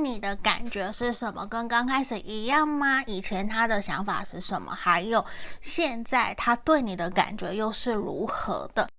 你的感觉是什么？跟刚开始一样吗？以前他的想法是什么？还有现在他对你的感觉又是如何的？